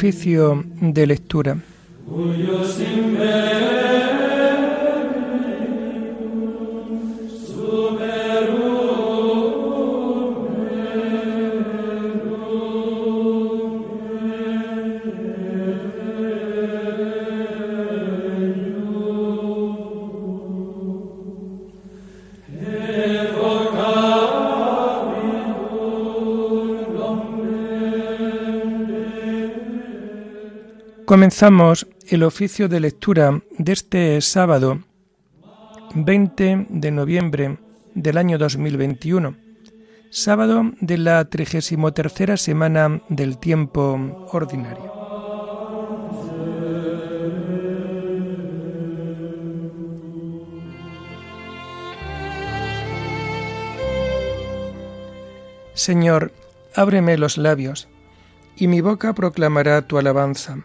Oficio de lectura. Comenzamos el oficio de lectura de este sábado 20 de noviembre del año 2021, sábado de la 33 semana del tiempo ordinario. Señor, ábreme los labios, y mi boca proclamará tu alabanza.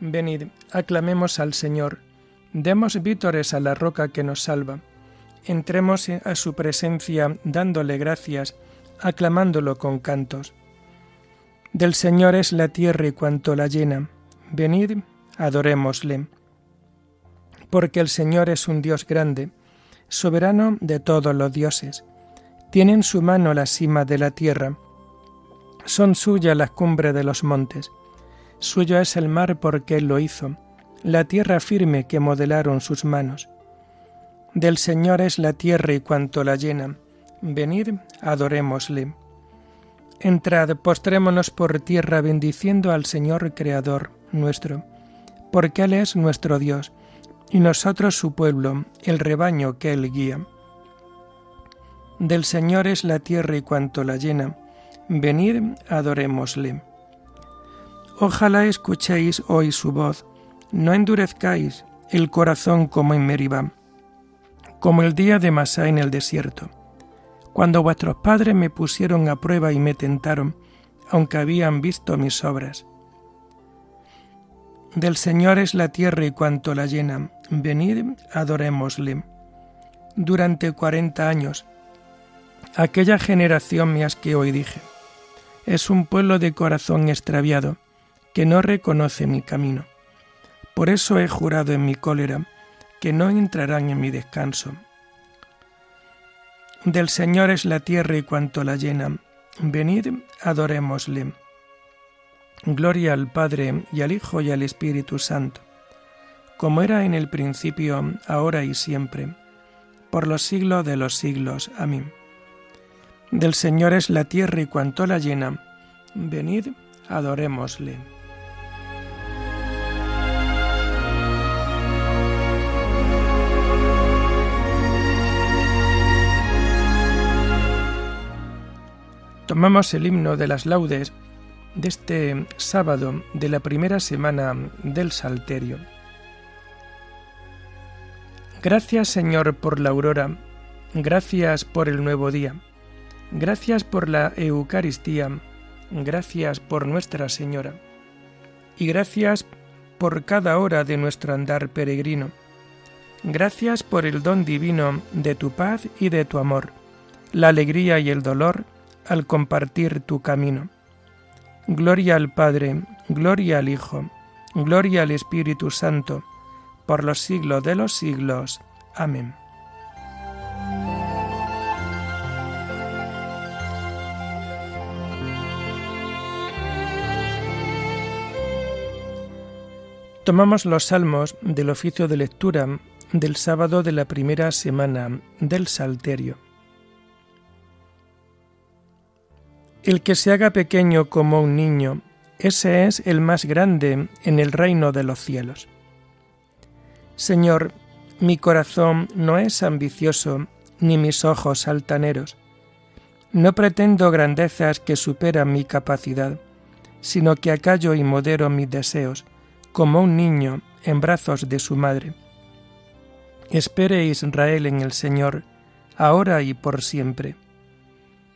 Venid, aclamemos al Señor, demos vítores a la roca que nos salva, entremos a su presencia dándole gracias, aclamándolo con cantos. Del Señor es la tierra y cuanto la llena, venid, adorémosle. Porque el Señor es un Dios grande, soberano de todos los dioses. Tiene en su mano la cima de la tierra, son suyas las cumbres de los montes Suyo es el mar porque Él lo hizo, la tierra firme que modelaron sus manos. Del Señor es la tierra y cuanto la llena. Venid, adorémosle. Entrad, postrémonos por tierra bendiciendo al Señor Creador nuestro, porque Él es nuestro Dios, y nosotros su pueblo, el rebaño que Él guía. Del Señor es la tierra y cuanto la llena. Venid, adorémosle. Ojalá escuchéis hoy su voz, no endurezcáis el corazón como en Meribá, como el día de Masá en el desierto, cuando vuestros padres me pusieron a prueba y me tentaron, aunque habían visto mis obras. Del Señor es la tierra y cuanto la llena, venid, adorémosle. Durante cuarenta años, aquella generación me asqueó y dije, es un pueblo de corazón extraviado, que no reconoce mi camino. Por eso he jurado en mi cólera que no entrarán en mi descanso. Del Señor es la tierra y cuanto la llena. Venid, adorémosle. Gloria al Padre y al Hijo y al Espíritu Santo, como era en el principio, ahora y siempre, por los siglos de los siglos. Amén. Del Señor es la tierra y cuanto la llena. Venid, adorémosle. Tomamos el himno de las laudes de este sábado de la primera semana del Salterio. Gracias Señor por la aurora, gracias por el nuevo día, gracias por la Eucaristía, gracias por Nuestra Señora, y gracias por cada hora de nuestro andar peregrino. Gracias por el don divino de tu paz y de tu amor, la alegría y el dolor al compartir tu camino. Gloria al Padre, gloria al Hijo, gloria al Espíritu Santo, por los siglos de los siglos. Amén. Tomamos los salmos del oficio de lectura del sábado de la primera semana del Salterio. El que se haga pequeño como un niño, ese es el más grande en el reino de los cielos. Señor, mi corazón no es ambicioso, ni mis ojos altaneros. No pretendo grandezas que superan mi capacidad, sino que acallo y modero mis deseos, como un niño en brazos de su madre. Espere Israel en el Señor, ahora y por siempre.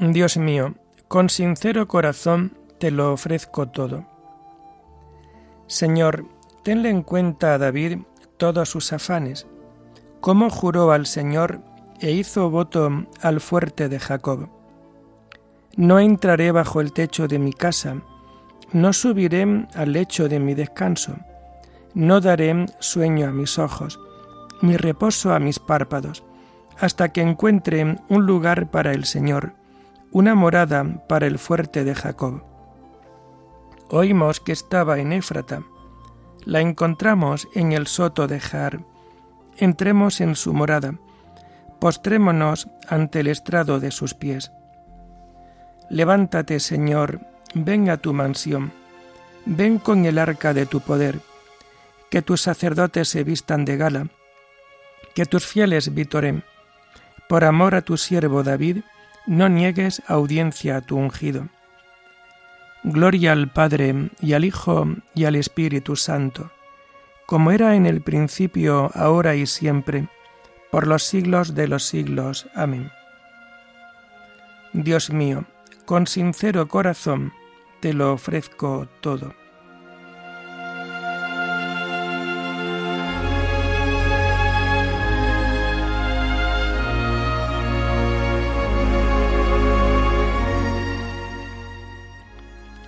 Dios mío, con sincero corazón te lo ofrezco todo. Señor, tenle en cuenta a David todos sus afanes, como juró al Señor e hizo voto al fuerte de Jacob. No entraré bajo el techo de mi casa, no subiré al lecho de mi descanso, no daré sueño a mis ojos, ni reposo a mis párpados, hasta que encuentre un lugar para el Señor, una morada para el fuerte de Jacob. Oímos que estaba en Éfrata. La encontramos en el soto de Jar. Entremos en su morada. Postrémonos ante el estrado de sus pies. Levántate, Señor, ven a tu mansión. Ven con el arca de tu poder. Que tus sacerdotes se vistan de gala. Que tus fieles vitoren. Por amor a tu siervo David, no niegues audiencia a tu ungido. Gloria al Padre y al Hijo y al Espíritu Santo, como era en el principio, ahora y siempre, por los siglos de los siglos. Amén. Dios mío, con sincero corazón te lo ofrezco todo.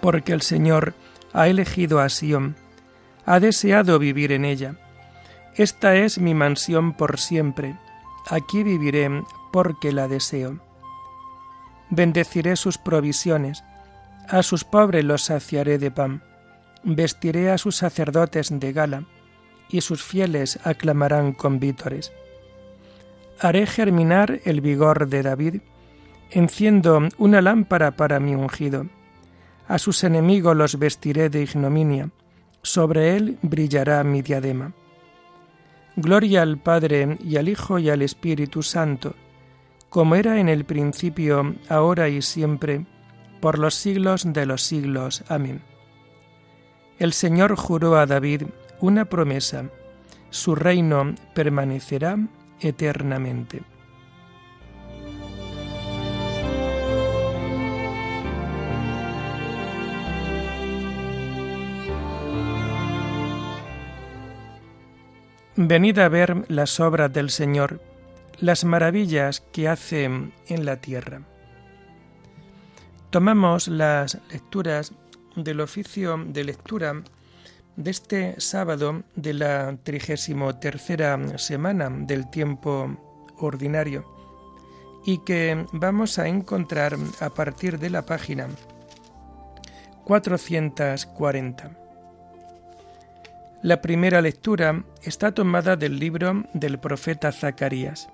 porque el Señor ha elegido a Sión, ha deseado vivir en ella. Esta es mi mansión por siempre, aquí viviré porque la deseo. Bendeciré sus provisiones, a sus pobres los saciaré de pan, vestiré a sus sacerdotes de gala, y sus fieles aclamarán con vítores. Haré germinar el vigor de David, enciendo una lámpara para mi ungido a sus enemigos los vestiré de ignominia, sobre él brillará mi diadema. Gloria al Padre y al Hijo y al Espíritu Santo, como era en el principio, ahora y siempre, por los siglos de los siglos. Amén. El Señor juró a David una promesa, su reino permanecerá eternamente. Venid a ver las obras del Señor, las maravillas que hace en la tierra. Tomamos las lecturas del oficio de lectura de este sábado de la trigésimo tercera semana del tiempo ordinario y que vamos a encontrar a partir de la página 440. La primera lectura está tomada del libro del profeta Zacarías.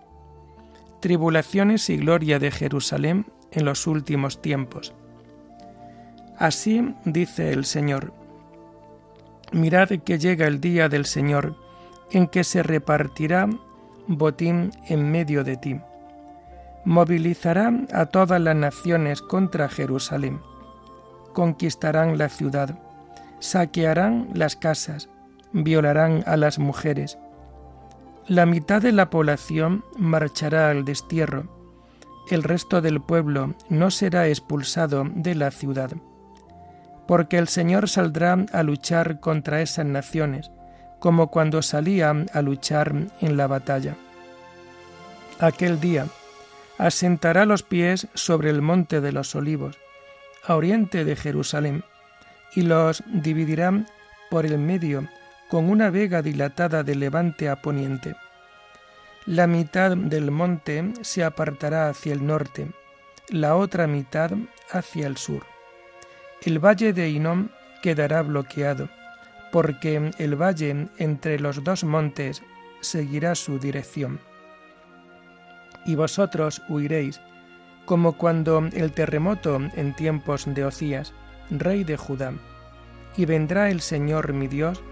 Tribulaciones y gloria de Jerusalén en los últimos tiempos. Así dice el Señor. Mirad que llega el día del Señor, en que se repartirá botín en medio de ti. Movilizará a todas las naciones contra Jerusalén. Conquistarán la ciudad, saquearán las casas, violarán a las mujeres. La mitad de la población marchará al destierro. El resto del pueblo no será expulsado de la ciudad. porque el Señor saldrá a luchar contra esas naciones, como cuando salía a luchar en la batalla. Aquel día asentará los pies sobre el monte de los olivos, a oriente de Jerusalén, y los dividirá por el medio con una vega dilatada de levante a poniente. La mitad del monte se apartará hacia el norte, la otra mitad hacia el sur. El valle de Hinnom quedará bloqueado, porque el valle entre los dos montes seguirá su dirección. Y vosotros huiréis, como cuando el terremoto en tiempos de Ocías, rey de Judá, y vendrá el Señor mi Dios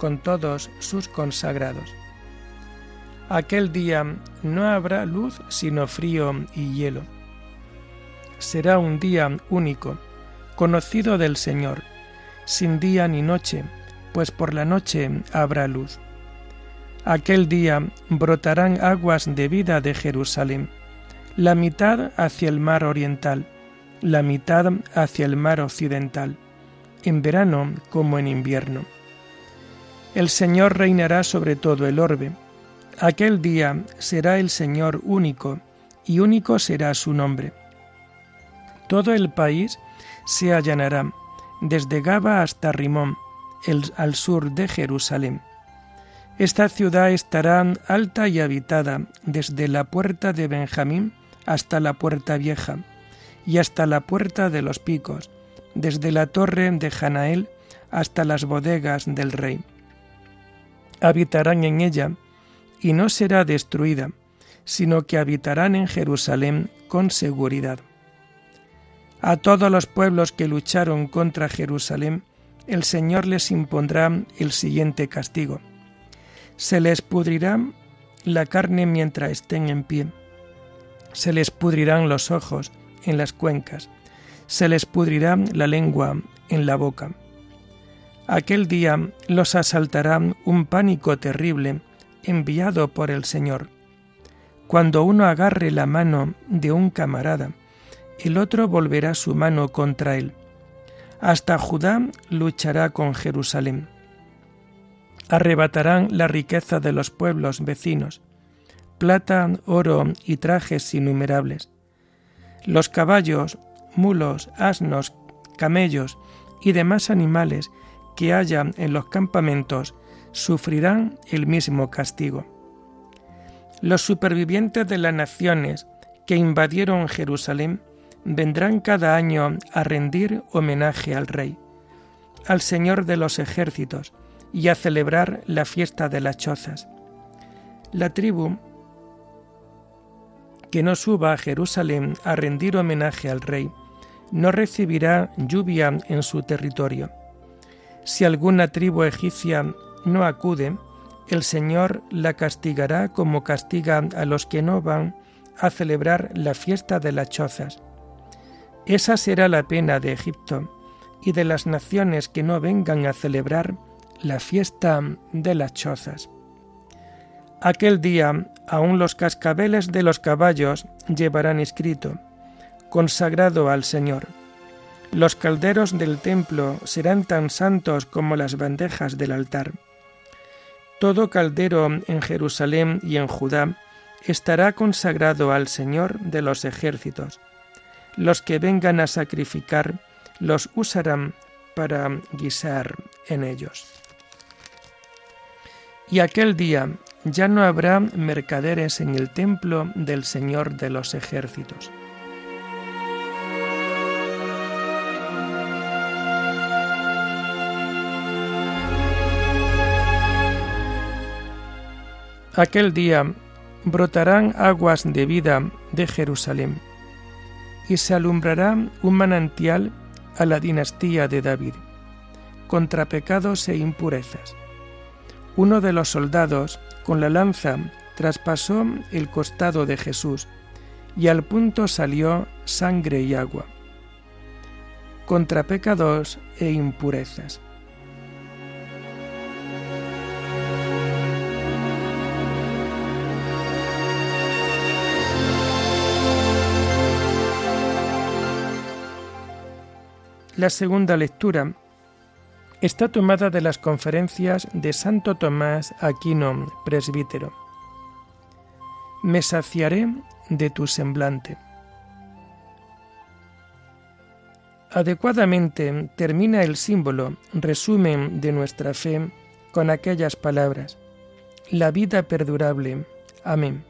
con todos sus consagrados. Aquel día no habrá luz sino frío y hielo. Será un día único, conocido del Señor, sin día ni noche, pues por la noche habrá luz. Aquel día brotarán aguas de vida de Jerusalén, la mitad hacia el mar oriental, la mitad hacia el mar occidental, en verano como en invierno. El Señor reinará sobre todo el orbe. Aquel día será el Señor único, y único será su nombre. Todo el país se allanará, desde Gaba hasta Rimón, al sur de Jerusalén. Esta ciudad estará alta y habitada desde la puerta de Benjamín hasta la puerta vieja y hasta la puerta de los picos, desde la torre de Janael hasta las bodegas del rey. Habitarán en ella y no será destruida, sino que habitarán en Jerusalén con seguridad. A todos los pueblos que lucharon contra Jerusalén, el Señor les impondrá el siguiente castigo. Se les pudrirá la carne mientras estén en pie. Se les pudrirán los ojos en las cuencas. Se les pudrirá la lengua en la boca. Aquel día los asaltará un pánico terrible enviado por el Señor. Cuando uno agarre la mano de un camarada, el otro volverá su mano contra él. Hasta Judá luchará con Jerusalén. Arrebatarán la riqueza de los pueblos vecinos, plata, oro y trajes innumerables. Los caballos, mulos, asnos, camellos y demás animales que haya en los campamentos sufrirán el mismo castigo. Los supervivientes de las naciones que invadieron Jerusalén vendrán cada año a rendir homenaje al Rey, al Señor de los ejércitos, y a celebrar la fiesta de las chozas. La tribu que no suba a Jerusalén a rendir homenaje al Rey, no recibirá lluvia en su territorio. Si alguna tribu egipcia no acude, el Señor la castigará como castiga a los que no van a celebrar la fiesta de las chozas esa será la pena de Egipto y de las naciones que no vengan a celebrar la fiesta de las chozas. Aquel día aún los cascabeles de los caballos llevarán escrito, consagrado al Señor. Los calderos del templo serán tan santos como las bandejas del altar. Todo caldero en Jerusalén y en Judá estará consagrado al Señor de los ejércitos los que vengan a sacrificar los usarán para guisar en ellos. Y aquel día ya no habrá mercaderes en el templo del Señor de los ejércitos. Aquel día brotarán aguas de vida de Jerusalén y se alumbrará un manantial a la dinastía de David, contra pecados e impurezas. Uno de los soldados, con la lanza, traspasó el costado de Jesús, y al punto salió sangre y agua. Contra pecados e impurezas. La segunda lectura está tomada de las conferencias de Santo Tomás Aquino, presbítero. Me saciaré de tu semblante. Adecuadamente termina el símbolo, resumen de nuestra fe, con aquellas palabras, la vida perdurable. Amén.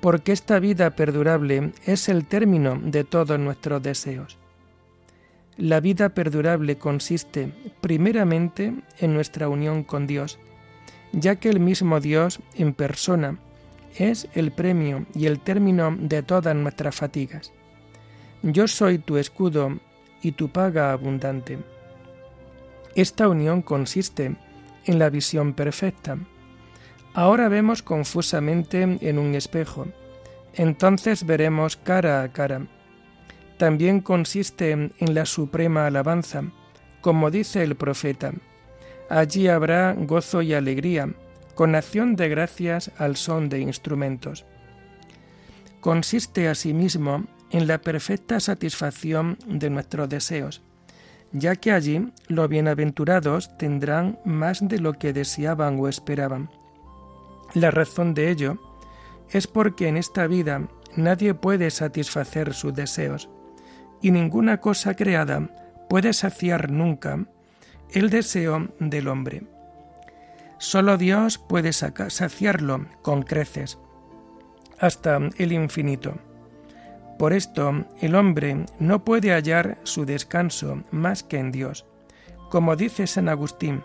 Porque esta vida perdurable es el término de todos nuestros deseos. La vida perdurable consiste primeramente en nuestra unión con Dios, ya que el mismo Dios en persona es el premio y el término de todas nuestras fatigas. Yo soy tu escudo y tu paga abundante. Esta unión consiste en la visión perfecta. Ahora vemos confusamente en un espejo, entonces veremos cara a cara. También consiste en la suprema alabanza, como dice el profeta. Allí habrá gozo y alegría, con acción de gracias al son de instrumentos. Consiste asimismo en la perfecta satisfacción de nuestros deseos, ya que allí los bienaventurados tendrán más de lo que deseaban o esperaban. La razón de ello es porque en esta vida nadie puede satisfacer sus deseos, y ninguna cosa creada puede saciar nunca el deseo del hombre. Solo Dios puede saciarlo con creces, hasta el infinito. Por esto el hombre no puede hallar su descanso más que en Dios. Como dice San Agustín,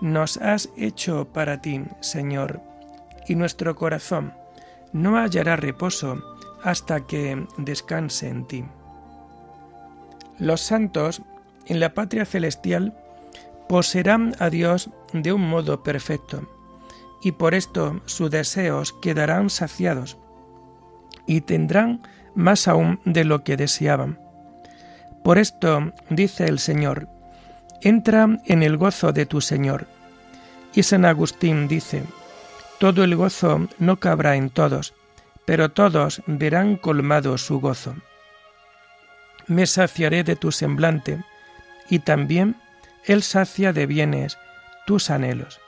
nos has hecho para ti, Señor, y nuestro corazón no hallará reposo hasta que descanse en ti. Los santos en la patria celestial poseerán a Dios de un modo perfecto, y por esto sus deseos quedarán saciados, y tendrán más aún de lo que deseaban. Por esto dice el Señor, entra en el gozo de tu Señor. Y San Agustín dice, todo el gozo no cabrá en todos, pero todos verán colmado su gozo. Me saciaré de tu semblante, y también Él sacia de bienes tus anhelos.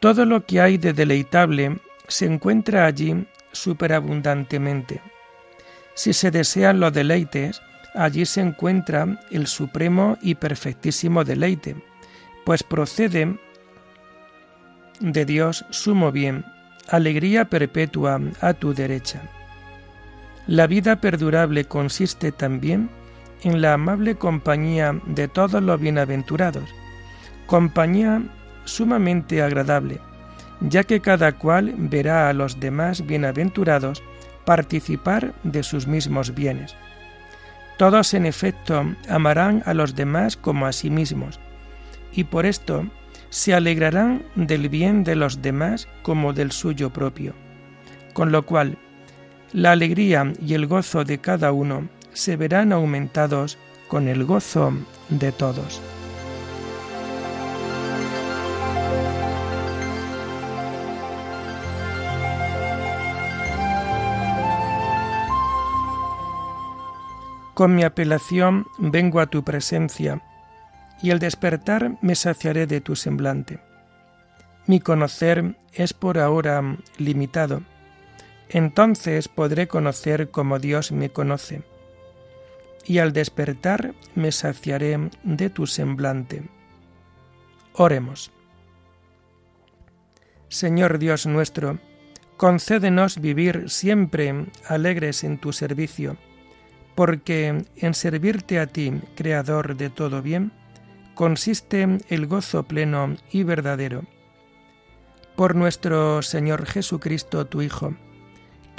Todo lo que hay de deleitable se encuentra allí superabundantemente. Si se desean los deleites, allí se encuentra el supremo y perfectísimo deleite, pues procede de Dios sumo bien, alegría perpetua a tu derecha. La vida perdurable consiste también en la amable compañía de todos los bienaventurados, compañía sumamente agradable, ya que cada cual verá a los demás bienaventurados participar de sus mismos bienes. Todos en efecto amarán a los demás como a sí mismos, y por esto se alegrarán del bien de los demás como del suyo propio, con lo cual la alegría y el gozo de cada uno se verán aumentados con el gozo de todos. Con mi apelación vengo a tu presencia, y al despertar me saciaré de tu semblante. Mi conocer es por ahora limitado. Entonces podré conocer como Dios me conoce, y al despertar me saciaré de tu semblante. Oremos. Señor Dios nuestro, concédenos vivir siempre alegres en tu servicio porque en servirte a ti, Creador de todo bien, consiste el gozo pleno y verdadero. Por nuestro Señor Jesucristo, tu Hijo,